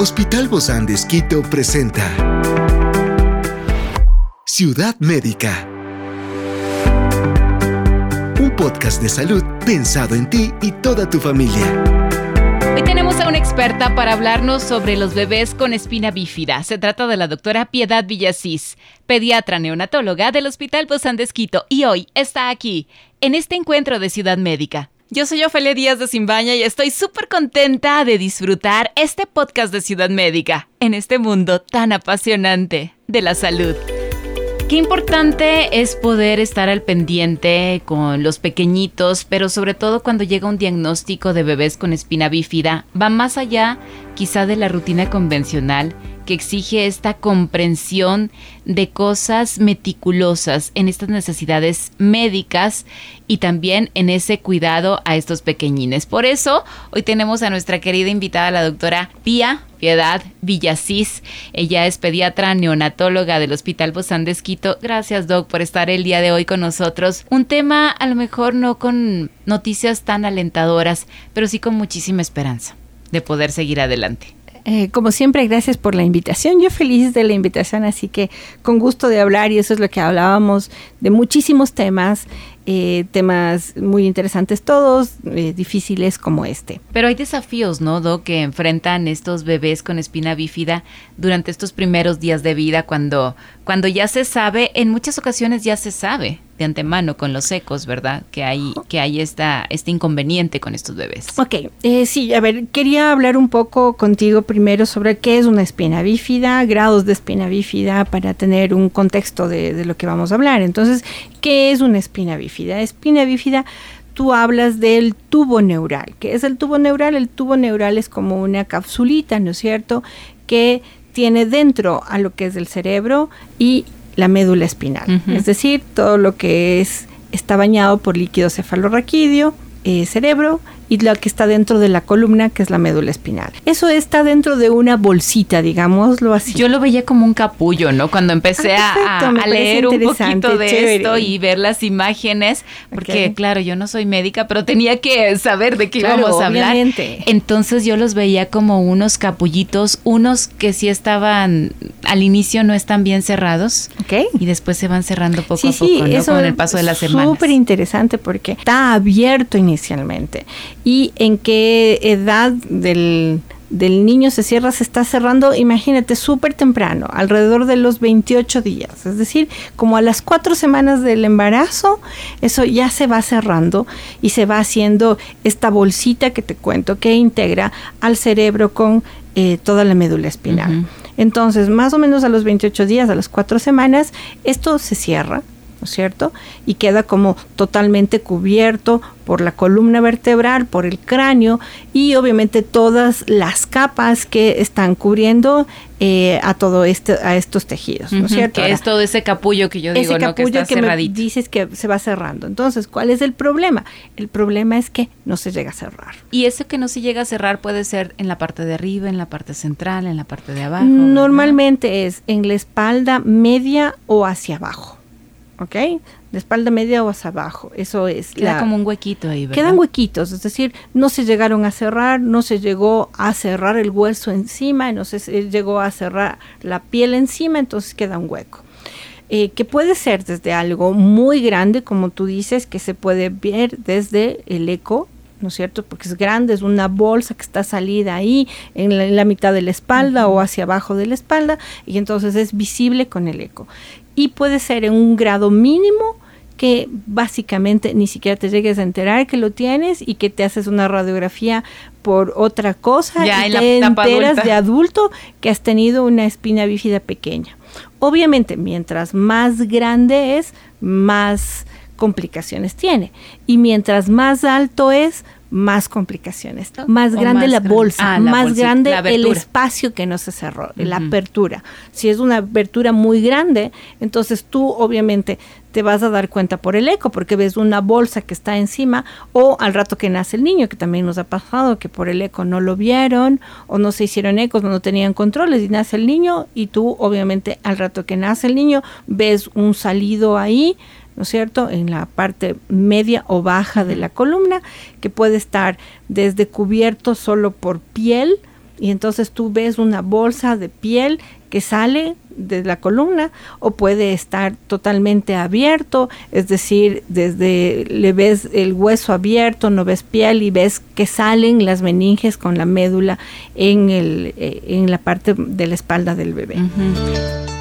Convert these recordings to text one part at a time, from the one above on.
Hospital Bozán de presenta Ciudad Médica. Un podcast de salud pensado en ti y toda tu familia. Hoy tenemos a una experta para hablarnos sobre los bebés con espina bífida. Se trata de la doctora Piedad Villasís, pediatra neonatóloga del Hospital Bozán de y hoy está aquí, en este encuentro de Ciudad Médica. Yo soy Ofelia Díaz de Simbaña y estoy súper contenta de disfrutar este podcast de Ciudad Médica en este mundo tan apasionante de la salud. Qué importante es poder estar al pendiente con los pequeñitos, pero sobre todo cuando llega un diagnóstico de bebés con espina bífida, va más allá quizá de la rutina convencional que exige esta comprensión de cosas meticulosas en estas necesidades médicas y también en ese cuidado a estos pequeñines. Por eso, hoy tenemos a nuestra querida invitada, la doctora Pía Piedad Villasís. Ella es pediatra neonatóloga del Hospital Bozán de Esquito. Gracias, Doc, por estar el día de hoy con nosotros. Un tema a lo mejor no con noticias tan alentadoras, pero sí con muchísima esperanza de poder seguir adelante. Eh, como siempre, gracias por la invitación. Yo feliz de la invitación, así que con gusto de hablar y eso es lo que hablábamos de muchísimos temas, eh, temas muy interesantes todos, eh, difíciles como este. Pero hay desafíos, ¿no, que enfrentan estos bebés con espina bífida durante estos primeros días de vida cuando, cuando ya se sabe, en muchas ocasiones ya se sabe de antemano con los ecos, ¿verdad? Que hay, que hay esta, este inconveniente con estos bebés. Ok, eh, sí, a ver, quería hablar un poco contigo primero sobre qué es una espina bífida, grados de espina bífida, para tener un contexto de, lo que vamos a hablar. Entonces, ¿qué es una espina bífida? Espina bífida tú hablas del tubo neural. ¿Qué es el tubo neural? El tubo neural es como una capsulita, ¿no es cierto? Que tiene dentro a lo que es el cerebro y la médula espinal. Es decir, todo lo que es está bañado por líquido cefalorraquídeo, eh, cerebro y lo que está dentro de la columna, que es la médula espinal. Eso está dentro de una bolsita, digámoslo así. Yo lo veía como un capullo, ¿no? Cuando empecé ah, a, leer un poquito de esto y ver las imágenes, porque claro, yo no soy médica, pero tenía que saber de qué íbamos a hablar. Entonces yo los veía como unos capullitos, unos que sí estaban al inicio no están bien cerrados. Y después se van cerrando poco a poco, ¿no? Con el paso de las semanas. Súper interesante porque está abierto inicialmente y en qué edad del, niño se cierra, se está cerrando, imagínate, súper temprano, alrededor de los 28 días. Es decir, como a las cuatro semanas del embarazo, eso ya se va cerrando y se va haciendo esta bolsita que te cuento que integra al cerebro con eh, toda la médula espinal. Entonces, más o menos a los 28 días, a las cuatro semanas, esto se cierra, ¿no es cierto? Y queda como totalmente cubierto por la columna vertebral, por el cráneo y obviamente todas las capas que están cubriendo eh, a todo este, a estos tejidos, ¿no es cierto? Que es todo ese capullo que yo digo, ese capullo que, está que me dices que se va cerrando. Entonces, ¿cuál es el problema? El problema es que no se llega a cerrar. Y ese que no se llega a cerrar puede ser en la parte de arriba, en la parte central, en la parte de abajo. Normalmente es en la espalda media o hacia abajo. ¿Ok? De espalda media o hacia abajo. Eso es. Queda como un huequito ahí, ¿verdad? Quedan huequitos, es decir, no se llegaron a cerrar, no se llegó a cerrar el hueso encima, no se llegó a cerrar la piel encima, entonces queda un hueco. Eh, que puede ser desde algo muy grande, como tú dices, que se puede ver desde el eco, ¿no es cierto? Porque es grande, es una bolsa que está salida ahí en la, mitad de la espalda o hacia abajo de la espalda y entonces es visible con el eco y puede ser en un grado mínimo que básicamente ni siquiera te llegues a enterar que lo tienes y que te haces una radiografía por otra cosa y te enteras de adulto que has tenido una espina bífida pequeña. Obviamente, mientras más grande es, más complicaciones tiene. Y mientras más alto es, más complicaciones, más grande la bolsa, ah, más grande el espacio que no se cerró, la apertura. Si es una apertura muy grande, entonces tú obviamente te vas a dar cuenta por el eco, porque ves una bolsa que está encima, o al rato que nace el niño, que también nos ha pasado, que por el eco no lo vieron, o no se hicieron ecos, no tenían controles, y nace el niño, y tú obviamente al rato que nace el niño, ves un salido ahí, ¿no es cierto?, en la parte media o baja de la columna, que puede estar desde cubierto solo por piel y entonces tú ves una bolsa de piel que sale de la columna o puede estar totalmente abierto, es decir, desde le ves el hueso abierto, no ves piel y ves que salen las meninges con la médula en, el, eh, en la parte de la espalda del bebé.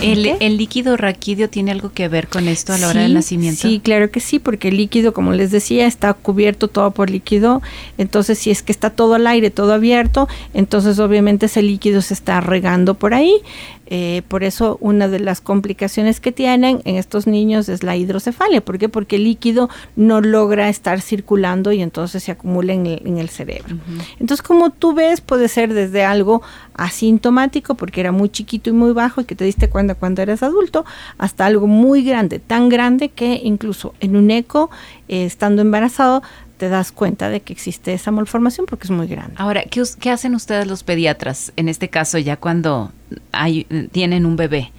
¿El, líquido raquídeo tiene algo que ver con esto a la hora del nacimiento? Sí, claro que sí, porque el líquido, como les decía, está cubierto todo por líquido. Entonces, si es que está todo al aire, todo abierto, entonces obviamente ese líquido se está regando por ahí. Eh, por eso una de las complicaciones que tienen en estos niños es la hidrocefalia. ¿Por qué? Porque el líquido no logra estar circulando y entonces se acumula en el, cerebro. Entonces, como tú ves, puede ser desde algo asintomático, porque era muy chiquito y muy bajo y que te diste cuenta cuando eras adulto, hasta algo muy grande, tan grande que incluso en un eco, eh, estando embarazado, te das cuenta de que existe esa malformación porque es muy grande. Ahora, ¿qué, qué hacen ustedes los pediatras en este caso ya cuando hay, tienen un bebé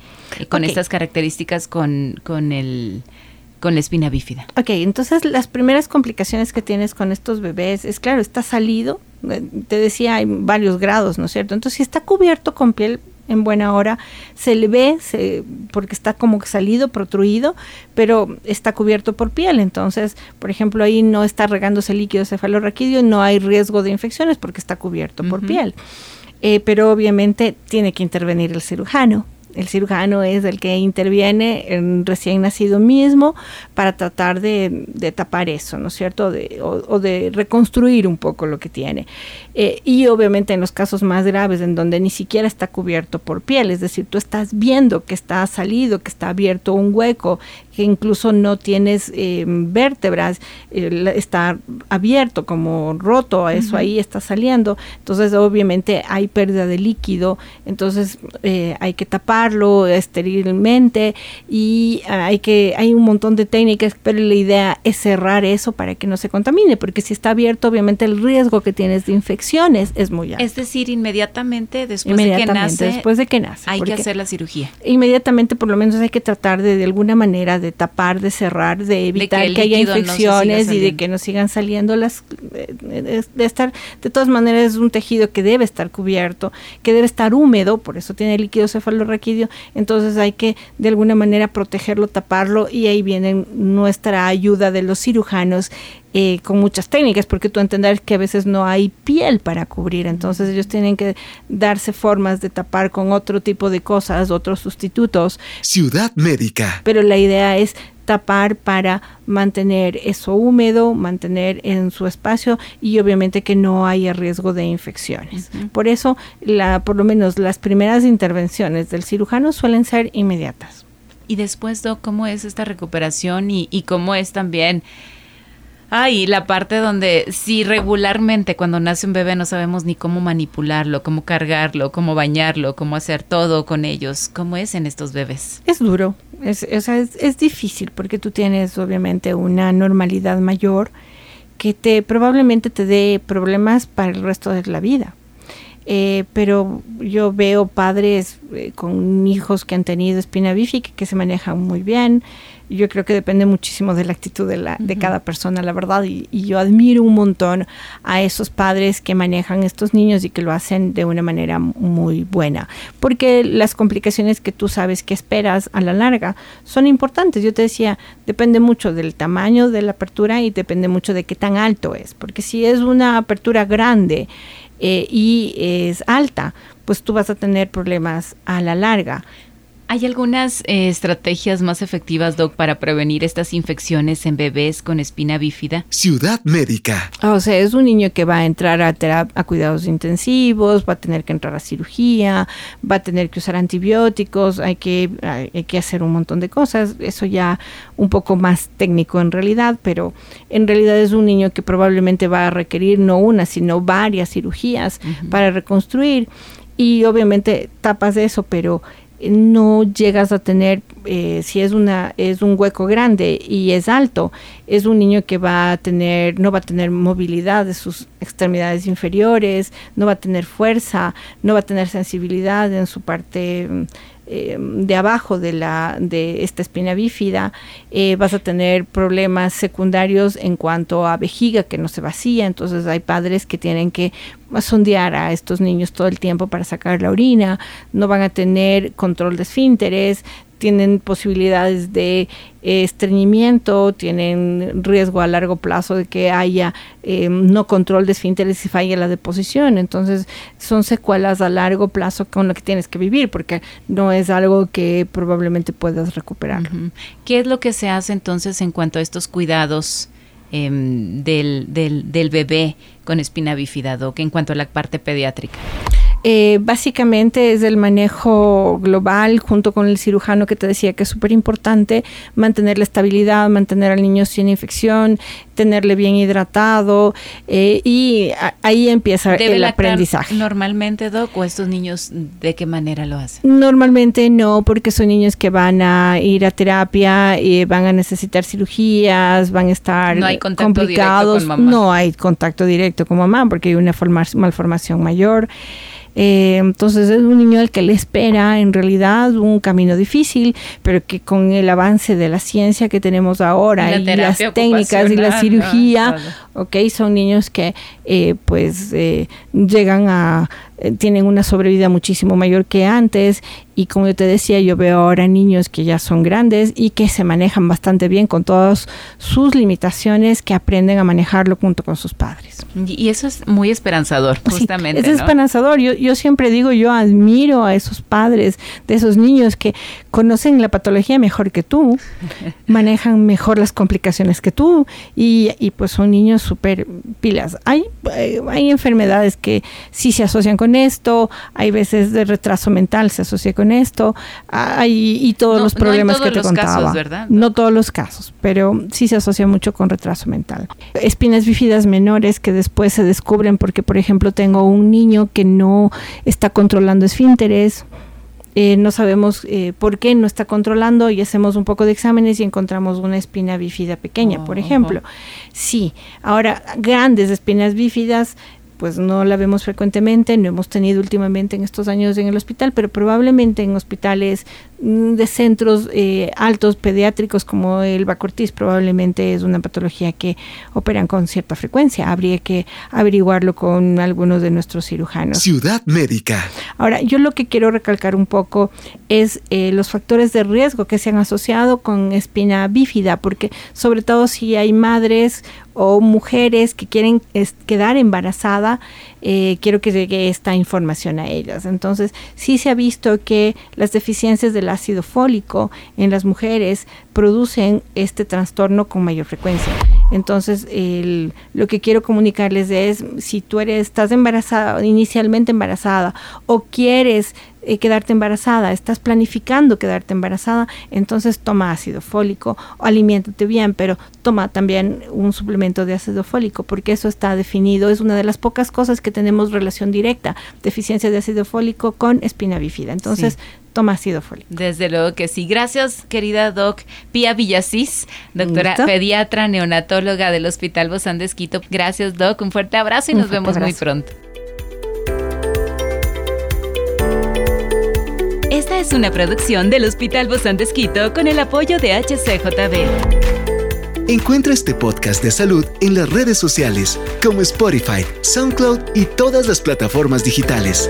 con estas características con, con el con la espina bífida. Ok, entonces las primeras complicaciones que tienes con estos bebés es, claro, está salido, eh, te decía, hay varios grados, ¿no es cierto? Entonces, si está cubierto con piel, en buena hora, se le ve porque está como salido, protruido, pero está cubierto por piel. Entonces, por ejemplo, ahí no está regándose líquido cefalorraquídeo, no hay riesgo de infecciones porque está cubierto por piel. Eh, pero obviamente tiene que intervenir el cirujano el cirujano es el que interviene en recién nacido mismo para tratar de, tapar eso, ¿no es cierto? De, o, de reconstruir un poco lo que tiene. Eh, y obviamente en los casos más graves, en donde ni siquiera está cubierto por piel, es decir, tú estás viendo que está salido, que está abierto un hueco, que incluso no tienes eh, vértebras, está abierto como roto, eso ahí está saliendo, entonces obviamente hay pérdida de líquido, entonces eh, hay que taparlo esterilmente y hay que hay un montón de técnicas, pero la idea es cerrar eso para que no se contamine, porque si está abierto obviamente el riesgo que tienes de infecciones es muy alto. Es decir, inmediatamente después de que nace, después de que nace, hay que hacer la cirugía. Inmediatamente por lo menos hay que tratar de de alguna manera de de tapar, de cerrar, de evitar que, haya infecciones y de que no sigan saliendo las de, estar de todas maneras es un tejido que debe estar cubierto, que debe estar húmedo, por eso tiene líquido cefalorraquídeo, entonces hay que de alguna manera protegerlo, taparlo y ahí viene nuestra ayuda de los cirujanos eh, con muchas técnicas, porque tú entender que a veces no hay piel para cubrir, entonces ellos tienen que darse formas de tapar con otro tipo de cosas, otros sustitutos. Ciudad médica. Pero la idea es tapar para mantener eso húmedo, mantener en su espacio y obviamente que no haya riesgo de infecciones. Por eso, la, por lo menos las primeras intervenciones del cirujano suelen ser inmediatas. Y después, ¿cómo es esta recuperación y, y cómo es también Ay, la parte donde si regularmente cuando nace un bebé no sabemos ni cómo manipularlo, cómo cargarlo, cómo bañarlo, cómo hacer todo con ellos, ¿cómo es en estos bebés? Es duro, es, es, es difícil porque tú tienes obviamente una normalidad mayor que te probablemente te dé problemas para el resto de la vida. Eh, pero yo veo padres eh, con hijos que han tenido espina bífica que se manejan muy bien, yo creo que depende muchísimo de la actitud de, la, de cada persona, la verdad, y, yo admiro un montón a esos padres que manejan estos niños y que lo hacen de una manera muy buena, porque las complicaciones que tú sabes que esperas a la larga son importantes. Yo te decía, depende mucho del tamaño de la apertura y depende mucho de qué tan alto es, porque si es una apertura grande, eh, y es alta, pues tú vas a tener problemas a la larga. ¿Hay algunas eh, estrategias más efectivas, Doc, para prevenir estas infecciones en bebés con espina bífida? Ciudad médica. Ah, o sea, es un niño que va a entrar a, a cuidados intensivos, va a tener que entrar a cirugía, va a tener que usar antibióticos, hay que, hay que hacer un montón de cosas. Eso ya un poco más técnico en realidad, pero en realidad es un niño que probablemente va a requerir no una, sino varias cirugías para reconstruir y obviamente tapas eso, pero no llegas a tener, eh, si es una es un hueco grande y es alto, es un niño que va a tener, no va a tener movilidad de sus extremidades inferiores, no va a tener fuerza, no va a tener sensibilidad en su parte eh, de abajo de, la, de esta espina bífida, eh, vas a tener problemas secundarios en cuanto a vejiga que no se vacía, entonces hay padres que tienen que sondear a estos niños todo el tiempo para sacar la orina, no van a tener control de esfínteres, tienen posibilidades de eh, estreñimiento, tienen riesgo a largo plazo de que haya em, no control de esfínteres y falla la deposición. Entonces, son secuelas a largo plazo con lo que tienes que vivir, porque no es algo que probablemente puedas recuperar. ¿Qué es lo que se hace entonces en cuanto a estos cuidados? Em, del, bebé con espina bífida, que en cuanto a la parte pediátrica? Eh, básicamente es el manejo global junto con el cirujano que te decía que es súper importante mantener la estabilidad, mantener al niño sin infección, tenerle bien hidratado eh, y ahí empieza el aprendizaje. ¿Normalmente, Doc, o estos niños de qué manera lo hacen? Normalmente no, porque son niños que van a ir a terapia y van a necesitar cirugías, van a estar no hay complicados. No hay contacto directo con mamá porque hay una malformación mayor. Eh, entonces es un niño al que le espera en realidad un camino difícil, pero que con el avance de la ciencia que tenemos ahora y, las técnicas y la cirugía, son niños que eh, pues eh, llegan a eh, tienen una sobrevida muchísimo mayor que antes y como yo te decía, yo veo ahora niños que ya son grandes y que se manejan bastante bien con todas sus limitaciones, que aprenden a manejarlo junto con sus padres. Y eso es muy esperanzador, justamente. es esperanzador. Yo, yo siempre digo, yo admiro a esos padres de esos niños que conocen la patología mejor que tú, manejan mejor las complicaciones que tú y, y pues son niños súper pilas. Hay, eh, hay enfermedades que sí se asocian con esto, hay veces de retraso mental se asocia con esto, hay, y todos los problemas que te contaba. No todos los casos, pero sí se asocia mucho con retraso mental. Espinas bífidas menores que después se descubren porque, por ejemplo, tengo un niño que no está controlando esfínteres, eh, no sabemos eh, por qué no está controlando y hacemos un poco de exámenes y encontramos una espina bífida pequeña, por oh, ejemplo. Sí, ahora grandes espinas bífidas pues no la vemos frecuentemente, no hemos tenido últimamente en estos años en el hospital, pero probablemente en hospitales de centros eh, altos pediátricos como el Bacortiz probablemente es una patología que operan con cierta frecuencia. Habría que averiguarlo con algunos de nuestros cirujanos. Ciudad médica. Ahora, yo lo que quiero recalcar un poco es eh, los factores de riesgo que se han asociado con espina bífida, porque sobre todo si hay madres o mujeres que quieren quedar embarazadas, eh, quiero que llegue esta información a ellas. Entonces, sí se ha visto que las deficiencias ácido fólico en las mujeres producen este trastorno con mayor frecuencia. Entonces, lo que quiero comunicarles es, si tú eres, estás embarazada, inicialmente embarazada, o quieres eh, quedarte embarazada, estás planificando quedarte embarazada, entonces toma ácido fólico, o aliméntate bien, pero toma también un suplemento de ácido fólico, porque eso está definido, es una de las pocas cosas que tenemos relación directa, deficiencia de ácido fólico con espina bífida. Entonces, toma ácido fólico. Desde luego que sí. Gracias, querida Doc Pía Villasís, doctora pediatra neonatóloga del Hospital Bozán de Esquito. Gracias, Doc. Un fuerte abrazo y nos vemos muy pronto. Esta es una producción del Hospital Bozán de Esquito con el apoyo de HCJB. Encuentra este podcast de salud en las redes sociales como Spotify, SoundCloud y todas las plataformas digitales.